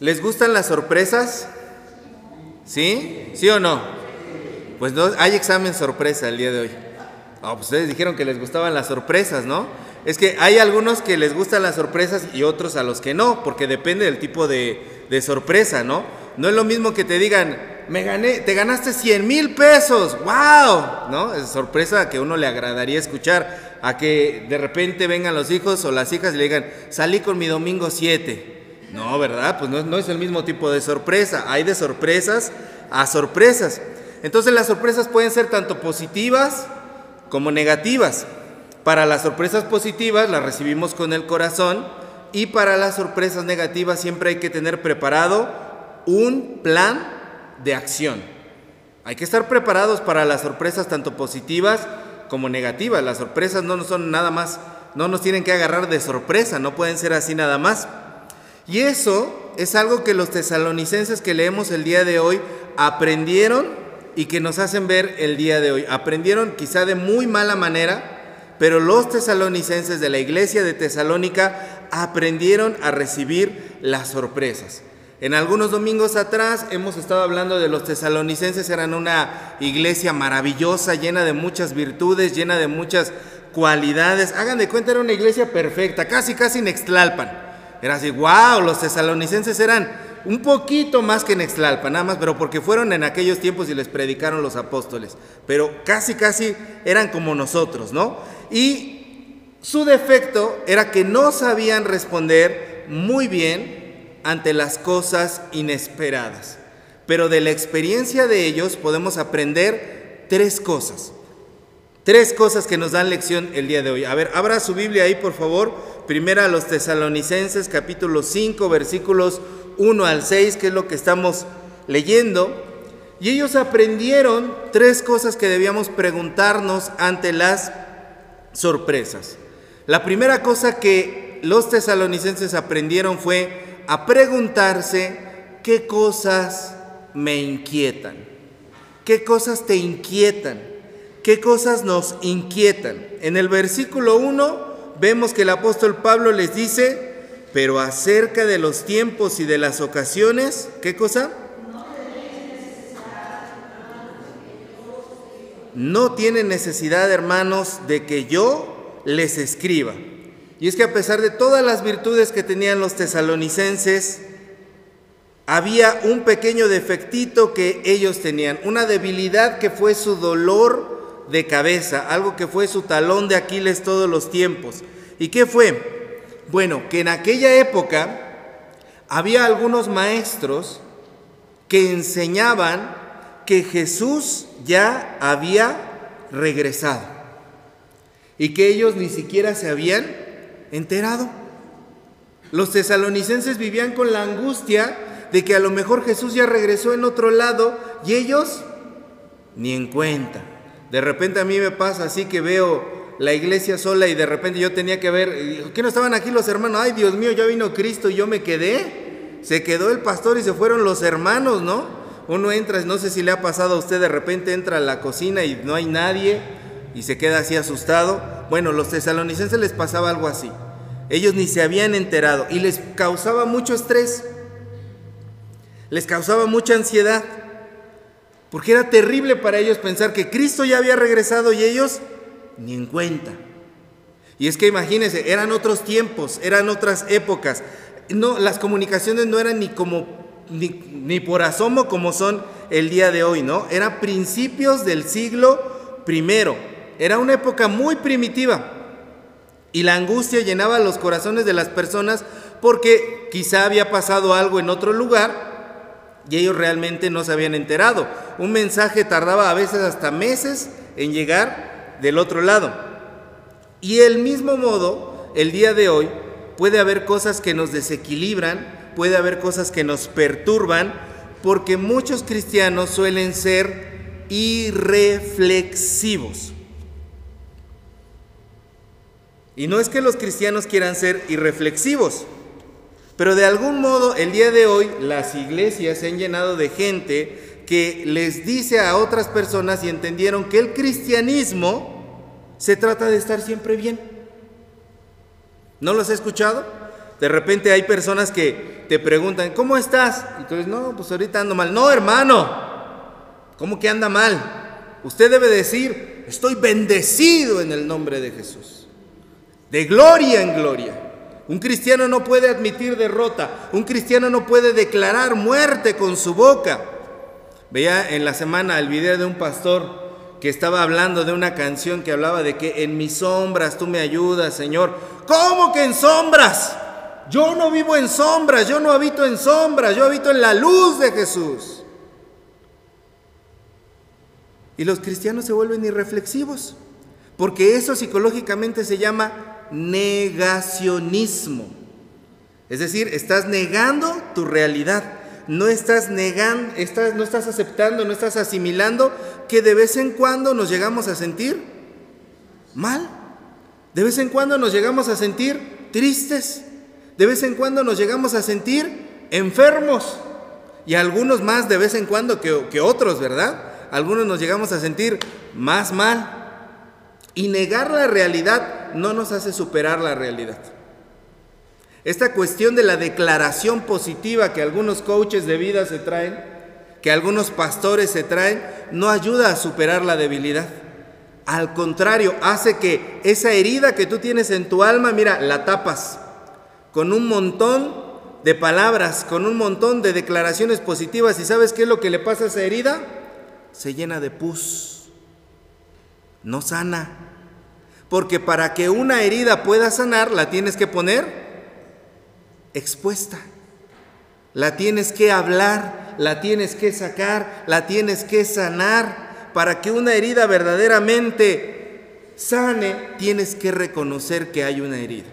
¿Les gustan las sorpresas? ¿Sí? ¿Sí o no? Pues no, hay examen sorpresa el día de hoy. Ah, pues ustedes dijeron que les gustaban las sorpresas, ¿no? Es que hay algunos que les gustan las sorpresas y otros a los que no, porque depende del tipo de, de sorpresa, ¿no? No es lo mismo que te digan, me gané, te ganaste 100 mil pesos, wow, ¿no? Es sorpresa que a uno le agradaría escuchar, a que de repente vengan los hijos o las hijas y le digan, salí con mi domingo 7. No, ¿verdad? Pues no, es el mismo tipo de sorpresa, hay de sorpresas a sorpresas. Entonces las sorpresas pueden ser tanto positivas como negativas. Para las sorpresas positivas las recibimos con el corazón y para las sorpresas negativas siempre hay que tener preparado un plan de acción. Hay que estar preparados para las sorpresas tanto positivas como negativas. Las sorpresas no son nada más, no nos tienen que agarrar de sorpresa, no pueden ser así nada más. Y eso es algo que los tesalonicenses que leemos el día de hoy aprendieron y que nos hacen ver el día de hoy. Aprendieron quizá de muy mala manera, pero los tesalonicenses de la iglesia de Tesalónica aprendieron a recibir las sorpresas. En algunos domingos atrás hemos estado hablando de los tesalonicenses, eran una iglesia maravillosa, llena de muchas virtudes, llena de muchas cualidades. Hagan de cuenta, era una iglesia perfecta, casi, casi Nextlalpan. Era así, wow, los tesalonicenses eran un poquito más que Nextlalpan, nada más, pero porque fueron en aquellos tiempos y les predicaron los apóstoles. Pero casi, casi eran como nosotros, ¿no? Y su defecto era que no sabían responder muy bien ante las cosas inesperadas. Pero de la experiencia de ellos podemos aprender tres cosas. Tres cosas que nos dan lección el día de hoy. A ver, abra su Biblia ahí, por favor. Primera a los tesalonicenses, capítulo 5, versículos 1 al 6, que es lo que estamos leyendo. Y ellos aprendieron tres cosas que debíamos preguntarnos ante las sorpresas. La primera cosa que los tesalonicenses aprendieron fue a preguntarse qué cosas me inquietan, qué cosas te inquietan, qué cosas nos inquietan. En el versículo 1 vemos que el apóstol Pablo les dice, pero acerca de los tiempos y de las ocasiones, ¿qué cosa? no tienen necesidad, hermanos, de que yo les escriba. Y es que a pesar de todas las virtudes que tenían los tesalonicenses, había un pequeño defectito que ellos tenían, una debilidad que fue su dolor de cabeza, algo que fue su talón de Aquiles todos los tiempos. ¿Y qué fue? Bueno, que en aquella época había algunos maestros que enseñaban que Jesús ya había regresado y que ellos ni siquiera se habían enterado. Los tesalonicenses vivían con la angustia de que a lo mejor Jesús ya regresó en otro lado y ellos ni en cuenta. De repente a mí me pasa así que veo la iglesia sola y de repente yo tenía que ver, ¿qué no estaban aquí los hermanos? Ay, Dios mío, ya vino Cristo y yo me quedé. Se quedó el pastor y se fueron los hermanos, ¿no? Uno entra, no sé si le ha pasado a usted, de repente entra a la cocina y no hay nadie y se queda así asustado. Bueno, los tesalonicenses les pasaba algo así. Ellos ni se habían enterado y les causaba mucho estrés. Les causaba mucha ansiedad. Porque era terrible para ellos pensar que Cristo ya había regresado y ellos ni en cuenta. Y es que imagínense, eran otros tiempos, eran otras épocas. No, las comunicaciones no eran ni como ni, por asomo como son el día de hoy, ¿no? Era principios del siglo primero. Era una época muy primitiva. Y la angustia llenaba los corazones de las personas porque quizá había pasado algo en otro lugar y ellos realmente no se habían enterado. Un mensaje tardaba a veces hasta meses en llegar del otro lado. Y el mismo modo, el día de hoy, puede haber cosas que nos desequilibran, puede haber cosas que nos perturban porque muchos cristianos suelen ser irreflexivos. Y no es que los cristianos quieran ser irreflexivos, pero de algún modo el día de hoy las iglesias se han llenado de gente que les dice a otras personas y entendieron que el cristianismo se trata de estar siempre bien. ¿No los he escuchado? De repente hay personas que te preguntan, ¿cómo estás? Y tú dices, no, pues ahorita ando mal. No, hermano, ¿cómo que anda mal? Usted debe decir, estoy bendecido en el nombre de Jesús. De gloria en gloria. Un cristiano no puede admitir derrota. Un cristiano no puede declarar muerte con su boca. Veía en la semana el video de un pastor que estaba hablando de una canción que hablaba de que en mis sombras tú me ayudas, Señor. ¿Cómo que en sombras? Yo no vivo en sombras, yo no habito en sombras, yo habito en la luz de Jesús. Y los cristianos se vuelven irreflexivos, porque eso psicológicamente se llama negacionismo. Es decir, estás negando tu realidad, no estás negando, estás, no estás aceptando, no estás asimilando que de vez en cuando nos llegamos a sentir mal, de vez en cuando nos llegamos a sentir tristes, de vez en cuando nos llegamos a sentir enfermos y algunos más de vez en cuando que, que otros, ¿verdad? Algunos nos llegamos a sentir más mal. Y negar la realidad no nos hace superar la realidad. Esta cuestión de la declaración positiva que algunos coaches de vida se traen, que algunos pastores se traen, no ayuda a superar la debilidad. Al contrario, hace que esa herida que tú tienes en tu alma, mira, la tapas con un montón de palabras, con un montón de declaraciones positivas. ¿Y sabes qué es lo que le pasa a esa herida? Se llena de pus, no sana. Porque para que una herida pueda sanar, la tienes que poner expuesta. La tienes que hablar, la tienes que sacar, la tienes que sanar. Para que una herida verdaderamente sane, tienes que reconocer que hay una herida.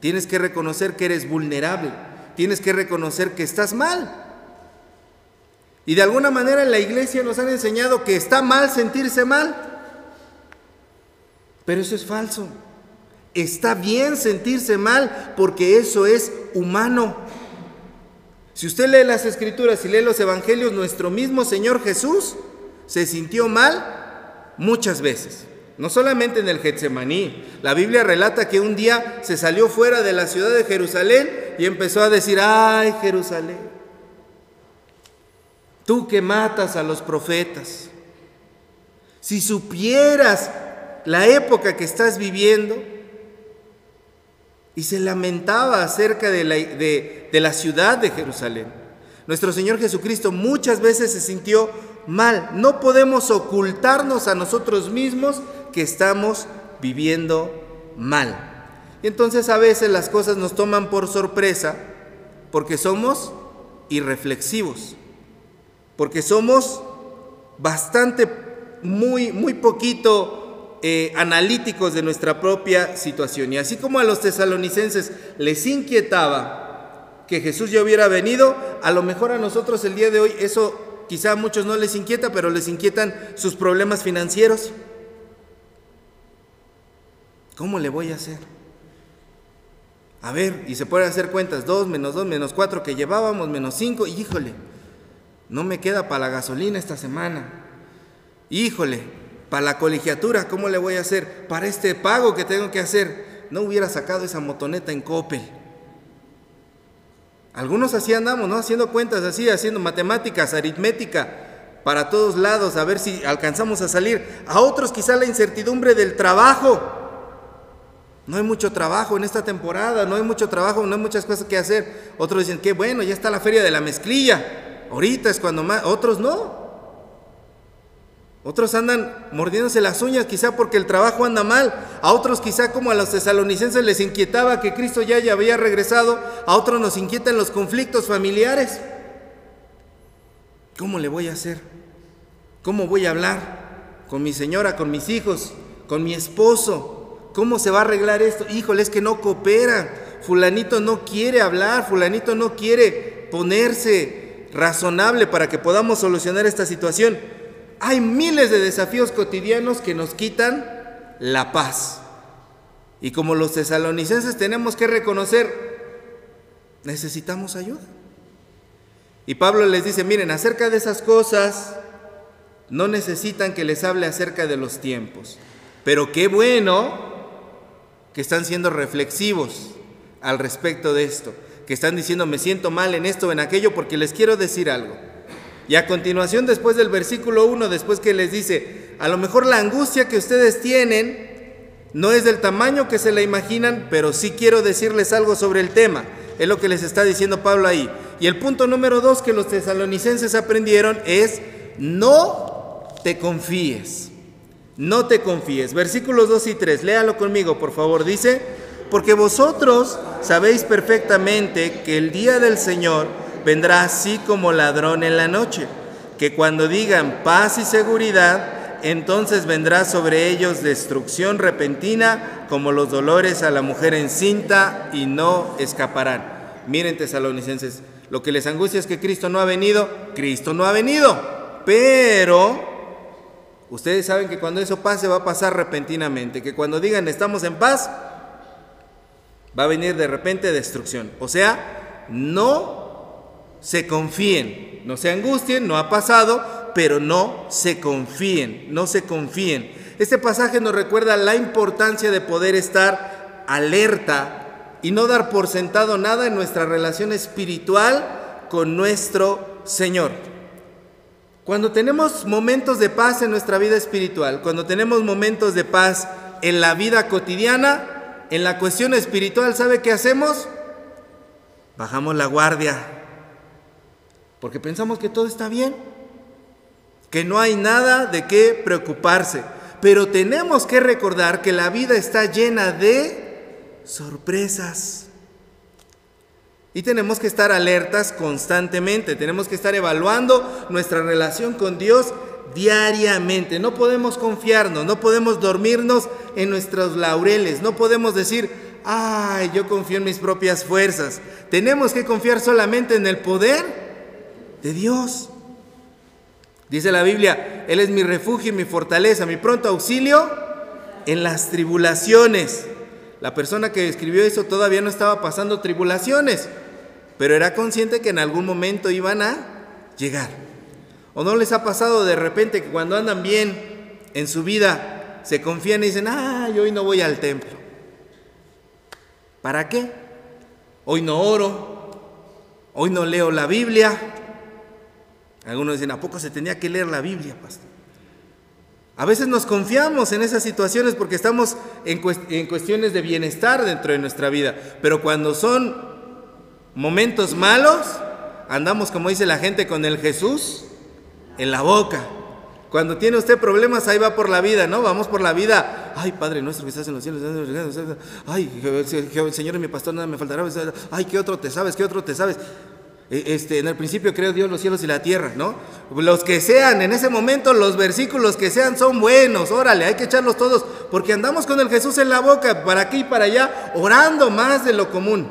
Tienes que reconocer que eres vulnerable. Tienes que reconocer que estás mal. Y de alguna manera en la iglesia nos han enseñado que está mal sentirse mal. Pero eso es falso. Está bien sentirse mal porque eso es humano. Si usted lee las escrituras y lee los evangelios, nuestro mismo Señor Jesús se sintió mal muchas veces. No solamente en el Getsemaní. La Biblia relata que un día se salió fuera de la ciudad de Jerusalén y empezó a decir, ay Jerusalén, tú que matas a los profetas, si supieras la época que estás viviendo, y se lamentaba acerca de la, de, la ciudad de Jerusalén. Nuestro Señor Jesucristo muchas veces se sintió mal. No podemos ocultarnos a nosotros mismos que estamos viviendo mal. Y entonces a veces las cosas nos toman por sorpresa porque somos irreflexivos, porque somos bastante, muy, muy poquito eh, analíticos de nuestra propia situación. Y así como a los tesalonicenses les inquietaba que Jesús ya hubiera venido, a lo mejor a nosotros el día de hoy eso quizá a muchos no les inquieta, pero les inquietan sus problemas financieros. ¿Cómo le voy a hacer? A ver, y se pueden hacer cuentas, 2 menos 2 menos 4 que llevábamos, menos 5, híjole, no me queda para la gasolina esta semana. Híjole, para la colegiatura, ¿cómo le voy a hacer? Para este pago que tengo que hacer, no hubiera sacado esa motoneta en Coppel. Algunos así andamos, ¿no? Haciendo cuentas así, haciendo matemáticas, aritmética, para todos lados, a ver si alcanzamos a salir. A otros quizá la incertidumbre del trabajo. No hay mucho trabajo en esta temporada, no hay mucho trabajo, no hay muchas cosas que hacer. Otros dicen que bueno, ya está la feria de la mezclilla. Ahorita es cuando más, otros no. Otros andan mordiéndose las uñas quizá porque el trabajo anda mal. A otros quizá como a los tesalonicenses les inquietaba que Cristo ya, ya había regresado. A otros nos inquietan los conflictos familiares. ¿Cómo le voy a hacer? ¿Cómo voy a hablar con mi señora, con mis hijos, con mi esposo? ¿Cómo se va a arreglar esto? Híjole, es que no coopera. Fulanito no quiere hablar, fulanito no quiere ponerse razonable para que podamos solucionar esta situación. Hay miles de desafíos cotidianos que nos quitan la paz. Y como los tesalonicenses tenemos que reconocer, necesitamos ayuda. Y Pablo les dice, miren, acerca de esas cosas, no necesitan que les hable acerca de los tiempos. Pero qué bueno que están siendo reflexivos al respecto de esto, que están diciendo me siento mal en esto o en aquello porque les quiero decir algo. Y a continuación, después del versículo 1, después que les dice, a lo mejor la angustia que ustedes tienen no es del tamaño que se la imaginan, pero sí quiero decirles algo sobre el tema. Es lo que les está diciendo Pablo ahí. Y el punto número dos que los tesalonicenses aprendieron es, no te confíes. No te confíes. Versículos 2 y 3, léalo conmigo, por favor. Dice, porque vosotros sabéis perfectamente que el día del Señor vendrá así como ladrón en la noche, que cuando digan paz y seguridad, entonces vendrá sobre ellos destrucción repentina como los dolores a la mujer encinta y no escaparán. Miren tesalonicenses, lo que les angustia es que Cristo no ha venido, Cristo no ha venido, pero ustedes saben que cuando eso pase va a pasar repentinamente, que cuando digan estamos en paz, va a venir de repente destrucción. O sea, no se confíen, no se angustien, no ha pasado, pero no se confíen, no se confíen. Este pasaje nos recuerda la importancia de poder estar alerta y no dar por sentado nada en nuestra relación espiritual con nuestro Señor. Cuando tenemos momentos de paz en nuestra vida espiritual, cuando tenemos momentos de paz en la vida cotidiana, en la cuestión espiritual, ¿sabe qué hacemos? Bajamos la guardia, porque pensamos que todo está bien, que no hay nada de qué preocuparse. Pero tenemos que recordar que la vida está llena de sorpresas. Y tenemos que estar alertas constantemente, tenemos que estar evaluando nuestra relación con Dios diariamente. No podemos confiarnos, no podemos dormirnos en nuestros laureles, no podemos decir, ay, yo confío en mis propias fuerzas. Tenemos que confiar solamente en el poder de Dios. Dice la Biblia, Él es mi refugio y mi fortaleza, mi pronto auxilio en las tribulaciones. La persona que escribió eso todavía no estaba pasando tribulaciones, pero era consciente que en algún momento iban a llegar. ¿O no les ha pasado de repente que cuando andan bien en su vida se confían y dicen, ay, hoy no voy al templo? ¿Para qué? Hoy no oro, hoy no leo la Biblia, algunos dicen, ¿a poco se tenía que leer la Biblia, pastor? A veces nos confiamos en esas situaciones porque estamos en, cuestiones de bienestar dentro de nuestra vida, pero cuando son momentos malos, andamos, como dice la gente, con el Jesús en la boca. Cuando tiene usted problemas, ahí va por la vida, ¿no? Vamos por la vida. Ay, Padre nuestro que estás en los cielos. Ay, Señor mi pastor, nada me faltará. Ay, ¿qué otro te sabes? ¿Qué otro te sabes? E, este, en el principio creó Dios los cielos y la tierra, ¿no? Los que sean, en ese momento, los versículos que sean son buenos, órale, hay que echarlos todos, porque andamos con el Jesús en la boca, para aquí y para allá, orando más de lo común,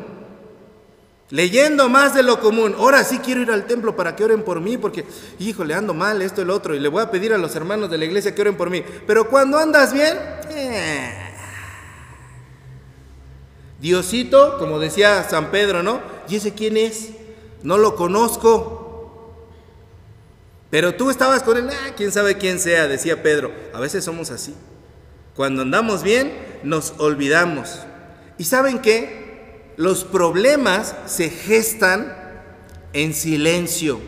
leyendo más de lo común. Ahora sí quiero ir al templo para que oren por mí, porque, híjole, ando mal, esto y lo otro, y le voy a pedir a los hermanos de la iglesia que oren por mí. Pero cuando andas bien, eh. Diosito, como decía San Pedro, ¿no? ¿Y ese quién es? No lo conozco. Pero tú estabas con él, ah, quién sabe quién sea, decía Pedro. A veces somos así. Cuando andamos bien, nos olvidamos. ¿Y saben qué? Los problemas se gestan en silencio.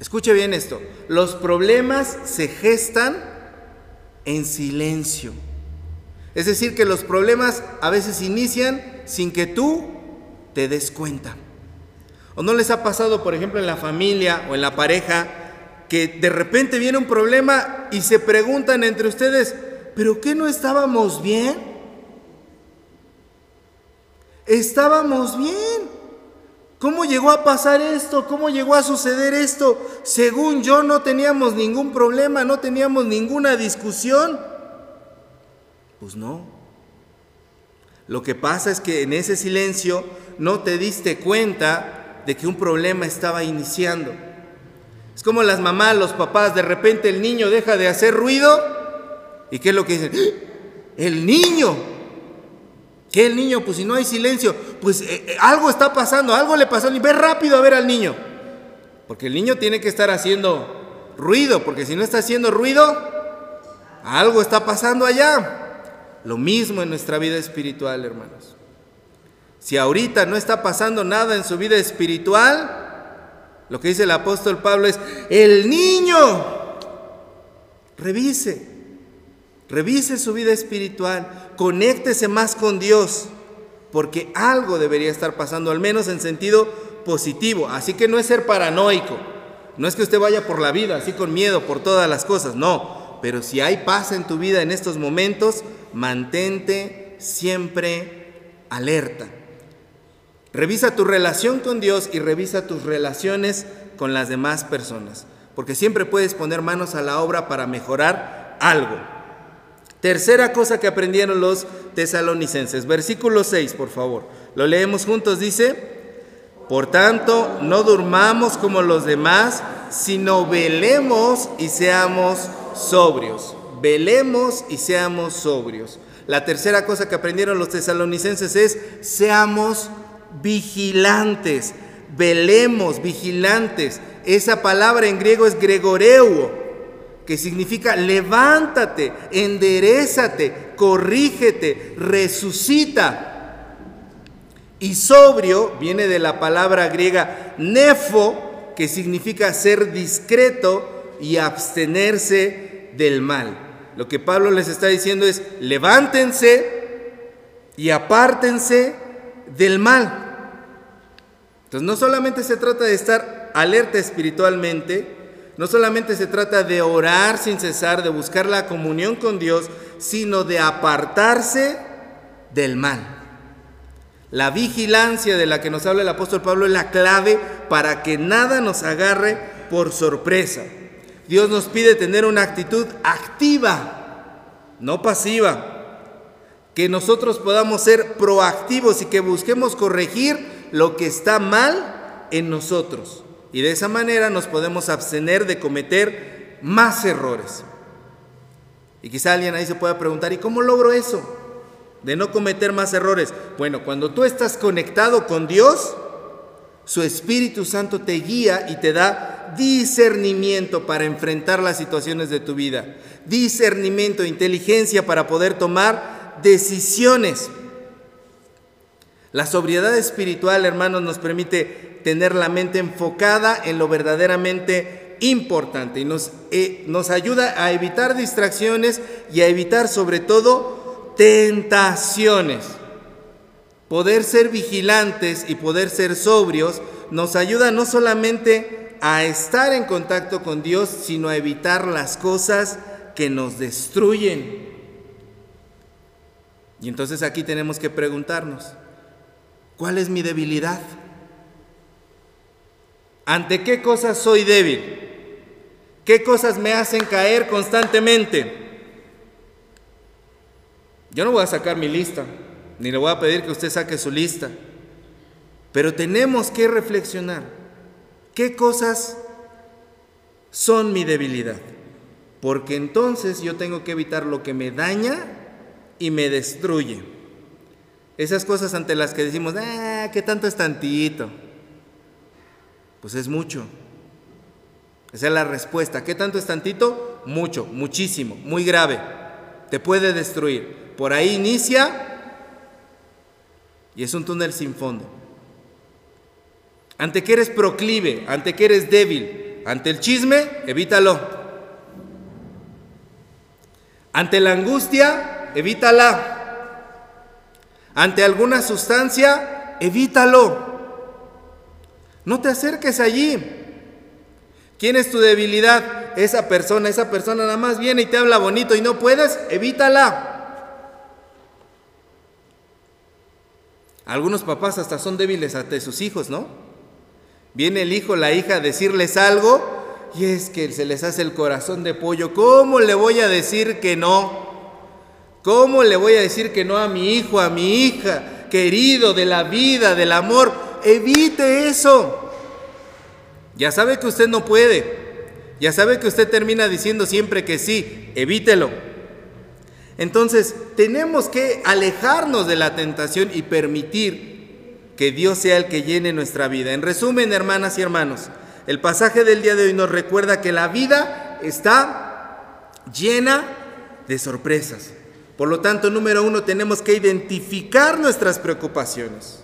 Escuche bien esto. Los problemas se gestan en silencio. Es decir, que los problemas a veces inician sin que tú te des cuenta. ¿O no les ha pasado, por ejemplo, en la familia o en la pareja, que de repente viene un problema y se preguntan entre ustedes, ¿pero qué no estábamos bien? Estábamos bien. ¿Cómo llegó a pasar esto? ¿Cómo llegó a suceder esto? Según yo no teníamos ningún problema, no teníamos ninguna discusión. Pues no. Lo que pasa es que en ese silencio no te diste cuenta de que un problema estaba iniciando. Es como las mamás, los papás, de repente el niño deja de hacer ruido y ¿qué es lo que dicen? ¡Ah! El niño. ¿Qué el niño? Pues si no hay silencio, pues eh, eh, algo está pasando, algo le pasó ve rápido a ver al niño. Porque el niño tiene que estar haciendo ruido, porque si no está haciendo ruido, algo está pasando allá. Lo mismo en nuestra vida espiritual, hermanos. Si ahorita no está pasando nada en su vida espiritual, lo que dice el apóstol Pablo es, el niño, revise, revise su vida espiritual, conéctese más con Dios, porque algo debería estar pasando, al menos en sentido positivo. Así que no es ser paranoico, no es que usted vaya por la vida así con miedo por todas las cosas, no, pero si hay paz en tu vida en estos momentos, mantente siempre alerta. Revisa tu relación con Dios y revisa tus relaciones con las demás personas, porque siempre puedes poner manos a la obra para mejorar algo. Tercera cosa que aprendieron los tesalonicenses, versículo 6, por favor. Lo leemos juntos, dice, por tanto, no durmamos como los demás, sino velemos y seamos sobrios. Velemos y seamos sobrios. La tercera cosa que aprendieron los tesalonicenses es, seamos vigilantes, velemos, vigilantes. Esa palabra en griego es gregoreuo, que significa levántate, enderezate, corrígete, resucita. Y sobrio viene de la palabra griega nefo, que significa ser discreto y abstenerse del mal. Lo que Pablo les está diciendo es, levántense y apártense del mal. Entonces no solamente se trata de estar alerta espiritualmente, no solamente se trata de orar sin cesar, de buscar la comunión con Dios, sino de apartarse del mal. La vigilancia de la que nos habla el apóstol Pablo es la clave para que nada nos agarre por sorpresa. Dios nos pide tener una actitud activa, no pasiva. Que nosotros podamos ser proactivos y que busquemos corregir lo que está mal en nosotros. Y de esa manera nos podemos abstener de cometer más errores. Y quizá alguien ahí se pueda preguntar, ¿y cómo logro eso? De no cometer más errores. Bueno, cuando tú estás conectado con Dios, su Espíritu Santo te guía y te da discernimiento para enfrentar las situaciones de tu vida. Discernimiento, inteligencia para poder tomar decisiones. La sobriedad espiritual, hermanos, nos permite tener la mente enfocada en lo verdaderamente importante y nos, eh, nos ayuda a evitar distracciones y a evitar sobre todo tentaciones. Poder ser vigilantes y poder ser sobrios nos ayuda no solamente a estar en contacto con Dios, sino a evitar las cosas que nos destruyen. Y entonces aquí tenemos que preguntarnos, ¿Cuál es mi debilidad? ¿Ante qué cosas soy débil? ¿Qué cosas me hacen caer constantemente? Yo no voy a sacar mi lista, ni le voy a pedir que usted saque su lista, pero tenemos que reflexionar. ¿Qué cosas son mi debilidad? Porque entonces yo tengo que evitar lo que me daña y me destruye. Esas cosas ante las que decimos, ah, ¿qué tanto es tantito? Pues es mucho. Esa es la respuesta. ¿Qué tanto es tantito? Mucho, muchísimo, muy grave. Te puede destruir. Por ahí inicia y es un túnel sin fondo. Ante que eres proclive, ante que eres débil, ante el chisme, evítalo. Ante la angustia, evítala. Ante alguna sustancia, evítalo. No te acerques allí. ¿Quién es tu debilidad? Esa persona, esa persona nada más viene y te habla bonito y no puedes, evítala. Algunos papás hasta son débiles ante sus hijos, ¿no? Viene el hijo, la hija a decirles algo y es que se les hace el corazón de pollo. ¿Cómo le voy a decir que no? ¿Cómo le voy a decir que no a mi hijo, a mi hija, querido de la vida, del amor? Evite eso. Ya sabe que usted no puede. Ya sabe que usted termina diciendo siempre que sí. Evítelo. Entonces, tenemos que alejarnos de la tentación y permitir que Dios sea el que llene nuestra vida. En resumen, hermanas y hermanos, el pasaje del día de hoy nos recuerda que la vida está llena de sorpresas. Por lo tanto, número uno, tenemos que identificar nuestras preocupaciones.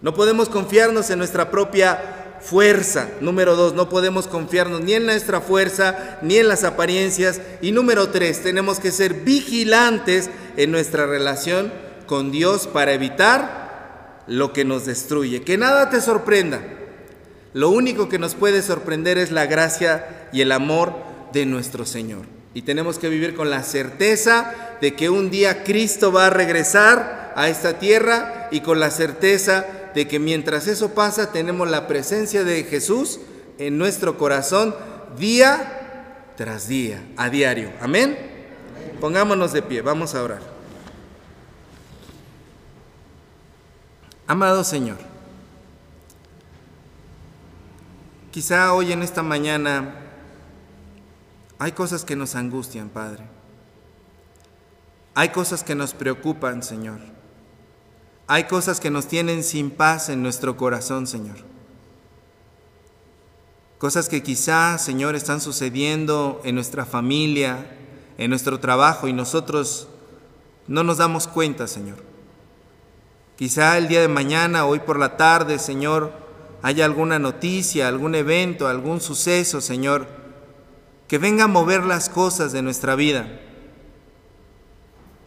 No podemos confiarnos en nuestra propia fuerza. Número dos, no podemos confiarnos ni en nuestra fuerza ni en las apariencias. Y número tres, tenemos que ser vigilantes en nuestra relación con Dios para evitar lo que nos destruye. Que nada te sorprenda. Lo único que nos puede sorprender es la gracia y el amor de nuestro Señor. Y tenemos que vivir con la certeza de que un día Cristo va a regresar a esta tierra y con la certeza de que mientras eso pasa tenemos la presencia de Jesús en nuestro corazón día tras día, a diario. Amén. Pongámonos de pie, vamos a orar. Amado Señor, quizá hoy en esta mañana hay cosas que nos angustian, Padre. Hay cosas que nos preocupan, Señor. Hay cosas que nos tienen sin paz en nuestro corazón, Señor. Cosas que quizá, Señor, están sucediendo en nuestra familia, en nuestro trabajo y nosotros no nos damos cuenta, Señor. Quizá el día de mañana, hoy por la tarde, Señor, haya alguna noticia, algún evento, algún suceso, Señor, que venga a mover las cosas de nuestra vida.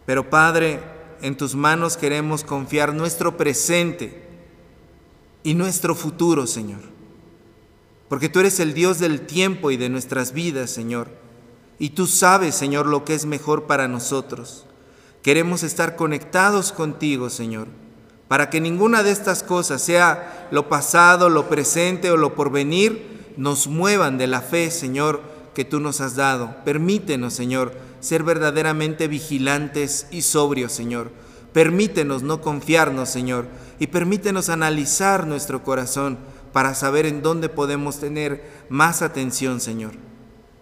Pero Padre, en tus manos queremos confiar nuestro presente y nuestro futuro, Señor. Porque tú eres el Dios del tiempo y de nuestras vidas, Señor. Y tú sabes, Señor, lo que es mejor para nosotros. Queremos estar conectados contigo, Señor, para que ninguna de estas cosas, sea lo pasado, lo presente o lo porvenir, nos muevan de la fe, Señor, que tú nos has dado. Permítenos, Señor, ser verdaderamente vigilantes y sobrios, Señor. Permítenos no confiarnos, Señor, y permítenos analizar nuestro corazón para saber en dónde podemos tener más atención, Señor.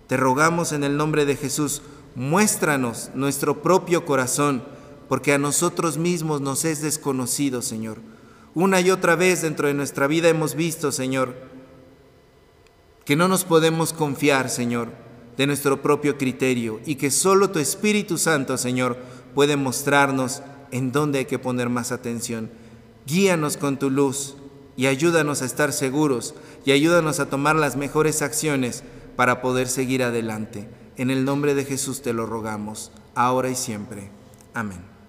Te rogamos en el nombre de Jesús, muéstranos nuestro propio corazón, porque a nosotros mismos nos es desconocido, Señor. Una y otra vez dentro de nuestra vida hemos visto, Señor, que no nos podemos confiar, Señor, de nuestro propio criterio y que solo tu Espíritu Santo, Señor, puede mostrarnos en dónde hay que poner más atención. Guíanos con tu luz y ayúdanos a estar seguros y ayúdanos a tomar las mejores acciones para poder seguir adelante. En el nombre de Jesús te lo rogamos, ahora y siempre. Amén.